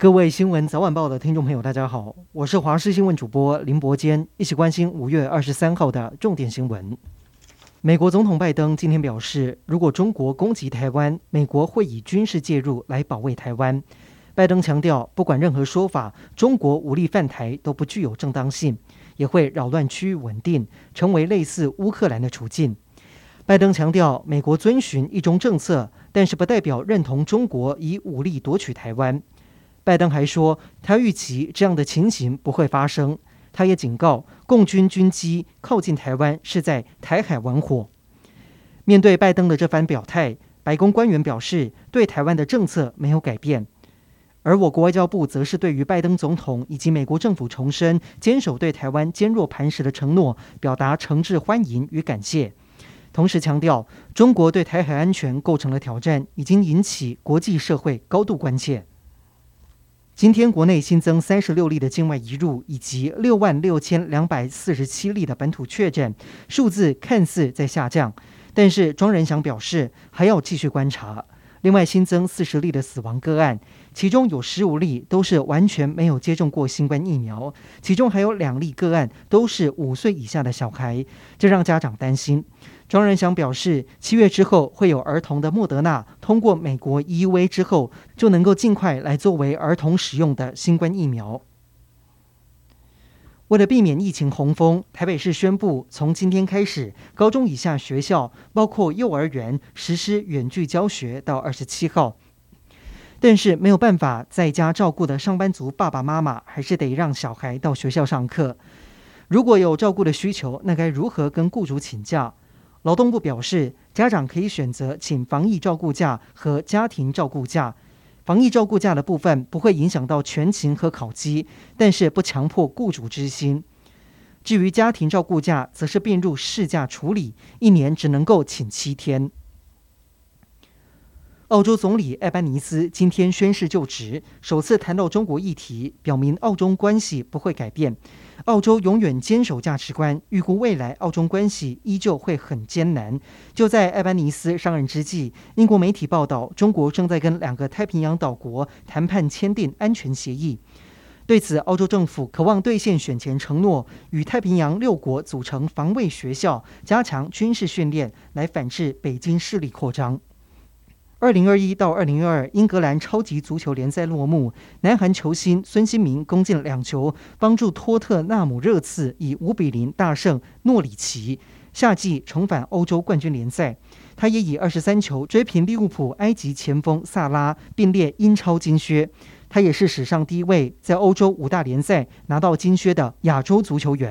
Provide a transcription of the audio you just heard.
各位新闻早晚报的听众朋友，大家好，我是华视新闻主播林伯坚，一起关心五月二十三号的重点新闻。美国总统拜登今天表示，如果中国攻击台湾，美国会以军事介入来保卫台湾。拜登强调，不管任何说法，中国武力犯台都不具有正当性，也会扰乱区域稳定，成为类似乌克兰的处境。拜登强调，美国遵循一中政策，但是不代表认同中国以武力夺取台湾。拜登还说，他预期这样的情形不会发生。他也警告，共军军机靠近台湾是在台海玩火。面对拜登的这番表态，白宫官员表示，对台湾的政策没有改变。而我国外交部则是对于拜登总统以及美国政府重申坚守对台湾坚若磐石的承诺，表达诚挚欢迎与感谢。同时强调，中国对台海安全构成了挑战，已经引起国际社会高度关切。今天国内新增三十六例的境外移入，以及六万六千两百四十七例的本土确诊，数字看似在下降，但是庄仁祥表示还要继续观察。另外新增四十例的死亡个案，其中有十五例都是完全没有接种过新冠疫苗，其中还有两例个案都是五岁以下的小孩，这让家长担心。庄仁祥表示，七月之后会有儿童的莫德纳通过美国 EUA 之后，就能够尽快来作为儿童使用的新冠疫苗。为了避免疫情洪峰，台北市宣布从今天开始，高中以下学校包括幼儿园实施远距教学到二十七号。但是没有办法在家照顾的上班族爸爸妈妈，还是得让小孩到学校上课。如果有照顾的需求，那该如何跟雇主请假？劳动部表示，家长可以选择请防疫照顾假和家庭照顾假。防疫照顾假的部分不会影响到全勤和考绩，但是不强迫雇主之心。至于家庭照顾假，则是并入事假处理，一年只能够请七天。澳洲总理艾班尼斯今天宣誓就职，首次谈到中国议题，表明澳中关系不会改变。澳洲永远坚守价值观，预估未来澳中关系依旧会很艰难。就在艾班尼斯上任之际，英国媒体报道，中国正在跟两个太平洋岛国谈判签订安全协议。对此，澳洲政府渴望兑现选前承诺，与太平洋六国组成防卫学校，加强军事训练，来反制北京势力扩张。二零二一到二零二二英格兰超级足球联赛落幕，南韩球星孙兴民攻进了两球，帮助托特纳姆热刺以五比零大胜诺里奇，夏季重返欧洲冠军联赛。他也以二十三球追平利物浦埃及前锋萨拉，并列英超金靴。他也是史上第一位在欧洲五大联赛拿到金靴的亚洲足球员。